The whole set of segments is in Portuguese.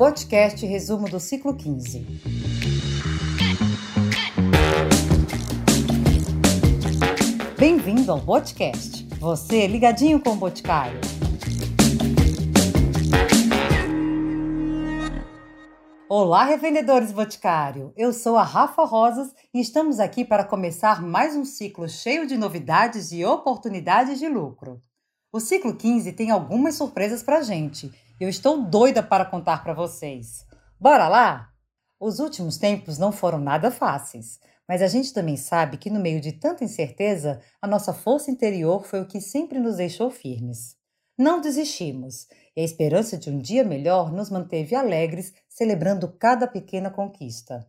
Botcast resumo do ciclo 15. Bem-vindo ao Botcast. Você ligadinho com o Boticário. Olá, revendedores Boticário! Eu sou a Rafa Rosas e estamos aqui para começar mais um ciclo cheio de novidades e oportunidades de lucro. O ciclo 15 tem algumas surpresas para gente eu estou doida para contar para vocês. Bora lá? Os últimos tempos não foram nada fáceis, mas a gente também sabe que no meio de tanta incerteza, a nossa força interior foi o que sempre nos deixou firmes. Não desistimos e a esperança de um dia melhor nos manteve alegres, celebrando cada pequena conquista.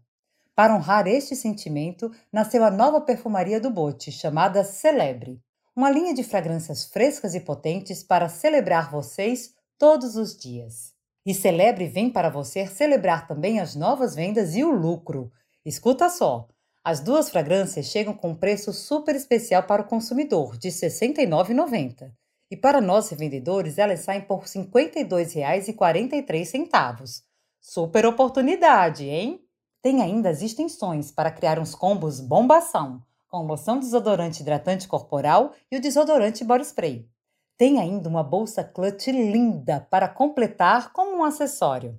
Para honrar este sentimento, nasceu a nova perfumaria do Bote, chamada Celebre, uma linha de fragrâncias frescas e potentes para celebrar vocês todos os dias. E Celebre vem para você celebrar também as novas vendas e o lucro. Escuta só! As duas fragrâncias chegam com um preço super especial para o consumidor, de R$ 69,90. E para nós revendedores, elas saem por R$ 52,43. Super oportunidade, hein? Tem ainda as extensões para criar uns combos bombação, com loção desodorante hidratante corporal e o desodorante body spray. Tem ainda uma bolsa clutch linda para completar como um acessório.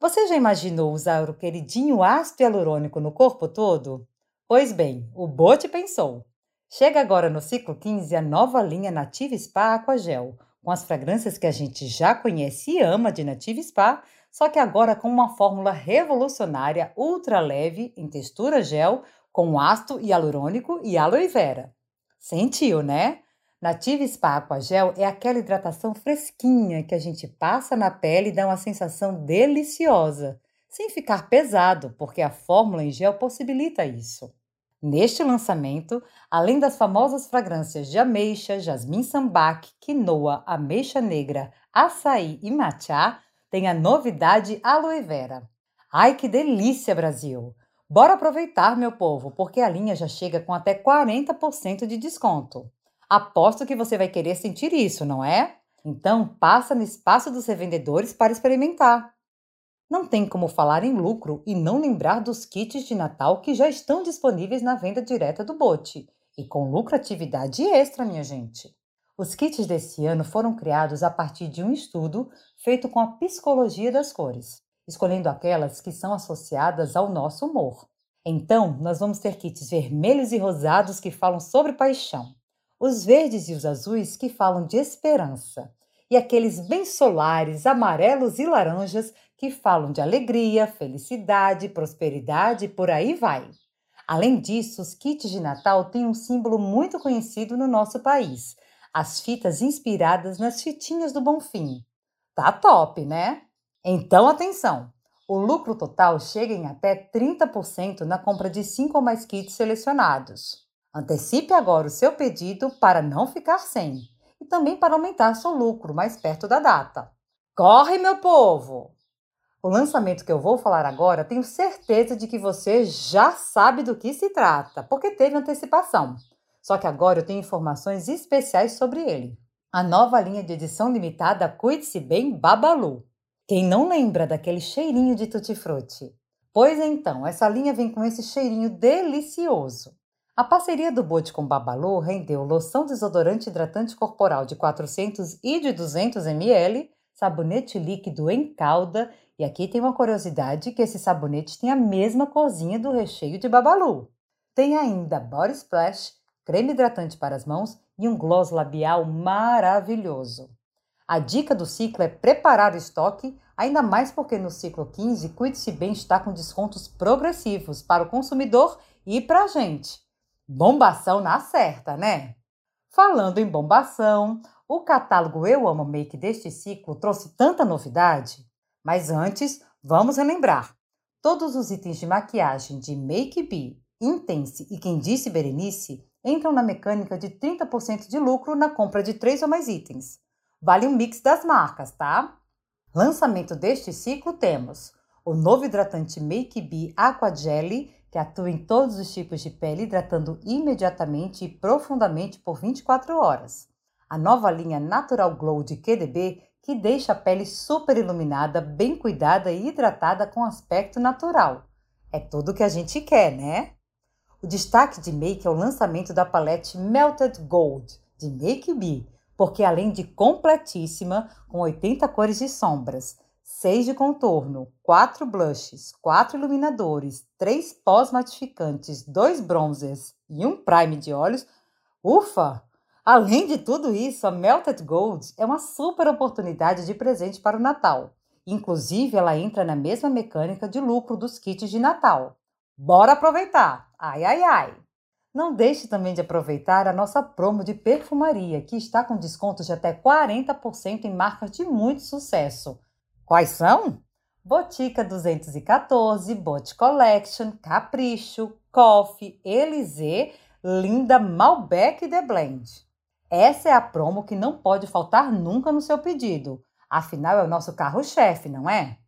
Você já imaginou usar o queridinho ácido hialurônico no corpo todo? Pois bem, o Bote pensou. Chega agora no ciclo 15 a nova linha Native Spa Aquagel, com as fragrâncias que a gente já conhece e ama de Native Spa, só que agora com uma fórmula revolucionária ultra leve em textura gel, com ácido hialurônico e aloe vera. Sentiu, né? Native Spa Aquagel é aquela hidratação fresquinha que a gente passa na pele e dá uma sensação deliciosa, sem ficar pesado, porque a fórmula em gel possibilita isso. Neste lançamento, além das famosas fragrâncias de ameixa, jasmim sambac, quinoa, ameixa negra, açaí e matcha, tem a novidade aloe vera. Ai que delícia, Brasil! Bora aproveitar, meu povo, porque a linha já chega com até 40% de desconto. Aposto que você vai querer sentir isso, não é? Então, passa no espaço dos revendedores para experimentar. Não tem como falar em lucro e não lembrar dos kits de Natal que já estão disponíveis na venda direta do Bote e com lucratividade extra, minha gente. Os kits desse ano foram criados a partir de um estudo feito com a psicologia das cores, escolhendo aquelas que são associadas ao nosso humor. Então, nós vamos ter kits vermelhos e rosados que falam sobre paixão, os verdes e os azuis que falam de esperança, e aqueles bem solares, amarelos e laranjas que falam de alegria, felicidade, prosperidade e por aí vai. Além disso, os kits de Natal têm um símbolo muito conhecido no nosso país: as fitas inspiradas nas fitinhas do Bonfim. Tá top, né? Então, atenção! O lucro total chega em até 30% na compra de 5 ou mais kits selecionados. Antecipe agora o seu pedido para não ficar sem e também para aumentar seu lucro mais perto da data. Corre, meu povo! O lançamento que eu vou falar agora, tenho certeza de que você já sabe do que se trata, porque teve antecipação. Só que agora eu tenho informações especiais sobre ele. A nova linha de edição limitada Cuide-se Bem Babalu. Quem não lembra daquele cheirinho de tutti-frutti? Pois então, essa linha vem com esse cheirinho delicioso. A parceria do Bote com Babalu rendeu loção desodorante hidratante corporal de 400 e de 200 ml, sabonete líquido em calda e aqui tem uma curiosidade que esse sabonete tem a mesma corzinha do recheio de Babalu. Tem ainda Body Splash, creme hidratante para as mãos e um gloss labial maravilhoso. A dica do ciclo é preparar o estoque, ainda mais porque no ciclo 15 Cuide-se Bem está com descontos progressivos para o consumidor e para a gente. Bombação na certa, né? Falando em bombação, o catálogo Eu Amo Make deste ciclo trouxe tanta novidade. Mas antes, vamos relembrar. Todos os itens de maquiagem de Make Be, Intense e Quem Disse Berenice entram na mecânica de 30% de lucro na compra de três ou mais itens. Vale um mix das marcas, tá? Lançamento deste ciclo temos o novo hidratante Make Be Aqua Jelly que atua em todos os tipos de pele, hidratando imediatamente e profundamente por 24 horas. A nova linha Natural Glow de QDB, que deixa a pele super iluminada, bem cuidada e hidratada com aspecto natural. É tudo o que a gente quer, né? O destaque de make é o lançamento da palete Melted Gold de Make Be, porque além de completíssima, com 80 cores de sombras, 6 de contorno, 4 blushes, 4 iluminadores, 3 pós matificantes, 2 bronzers e um prime de olhos, ufa! Além de tudo isso, a Melted Gold é uma super oportunidade de presente para o Natal. Inclusive, ela entra na mesma mecânica de lucro dos kits de Natal. Bora aproveitar! Ai, ai, ai! Não deixe também de aproveitar a nossa promo de perfumaria, que está com descontos de até 40% em marcas de muito sucesso. Quais são? Botica 214, Bot Collection, Capricho, Coffee, Elysée, Linda, Malbec e The Blend. Essa é a promo que não pode faltar nunca no seu pedido. Afinal, é o nosso carro-chefe, não é?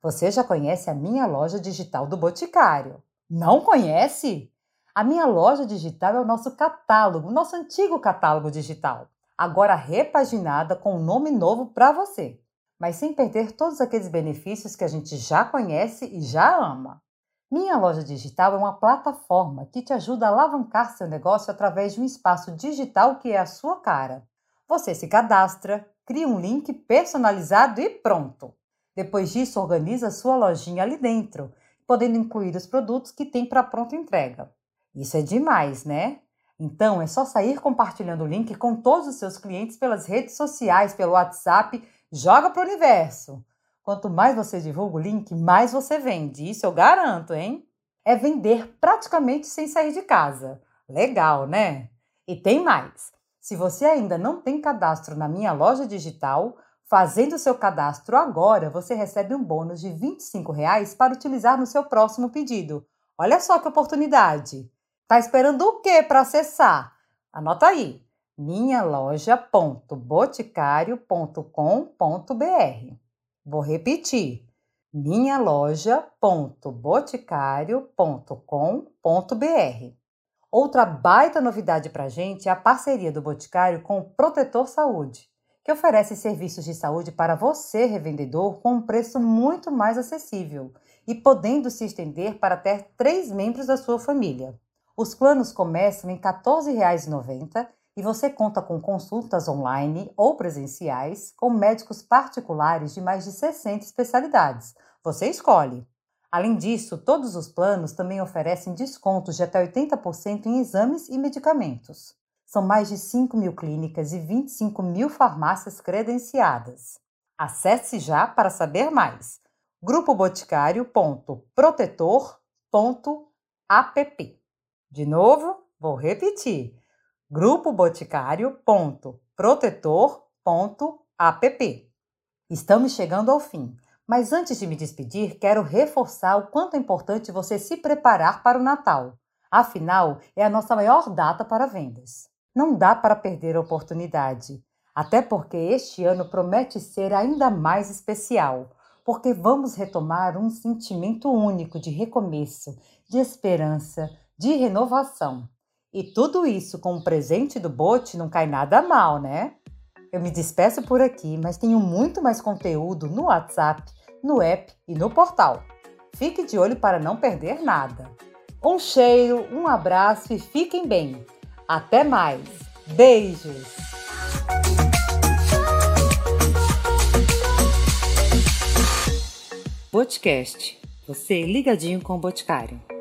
Você já conhece a minha loja digital do Boticário? Não conhece? A minha loja digital é o nosso catálogo, nosso antigo catálogo digital, agora repaginada com um nome novo para você, mas sem perder todos aqueles benefícios que a gente já conhece e já ama. Minha loja digital é uma plataforma que te ajuda a alavancar seu negócio através de um espaço digital que é a sua cara. Você se cadastra, cria um link personalizado e pronto. Depois disso, organiza sua lojinha ali dentro, podendo incluir os produtos que tem para pronta entrega. Isso é demais, né? Então é só sair compartilhando o link com todos os seus clientes pelas redes sociais, pelo WhatsApp, joga para o universo. Quanto mais você divulga o link, mais você vende. Isso eu garanto, hein? É vender praticamente sem sair de casa. Legal, né? E tem mais. Se você ainda não tem cadastro na minha loja digital, fazendo seu cadastro agora, você recebe um bônus de R$ 25 para utilizar no seu próximo pedido. Olha só que oportunidade! Tá esperando o que para acessar? Anota aí: minhaloja.boticário.com.br. Vou repetir: minhaloja.boticário.com.br. Outra baita novidade para gente é a parceria do Boticário com o Protetor Saúde, que oferece serviços de saúde para você, revendedor, com um preço muito mais acessível e podendo se estender para até três membros da sua família. Os planos começam em R$ 14,90 e você conta com consultas online ou presenciais com médicos particulares de mais de 60 especialidades. Você escolhe. Além disso, todos os planos também oferecem descontos de até 80% em exames e medicamentos. São mais de 5 mil clínicas e 25 mil farmácias credenciadas. Acesse já para saber mais. grupoboticário.protetor.app. De novo, vou repetir grupoboticário.protetor.app. Estamos chegando ao fim, mas antes de me despedir, quero reforçar o quanto é importante você se preparar para o Natal. Afinal, é a nossa maior data para vendas. Não dá para perder a oportunidade, até porque este ano promete ser ainda mais especial, porque vamos retomar um sentimento único de recomeço, de esperança, de renovação. E tudo isso com o presente do Bote não cai nada mal, né? Eu me despeço por aqui, mas tenho muito mais conteúdo no WhatsApp, no app e no portal. Fique de olho para não perder nada. Um cheiro, um abraço e fiquem bem. Até mais. Beijos! Podcast. Você ligadinho com o Boticário.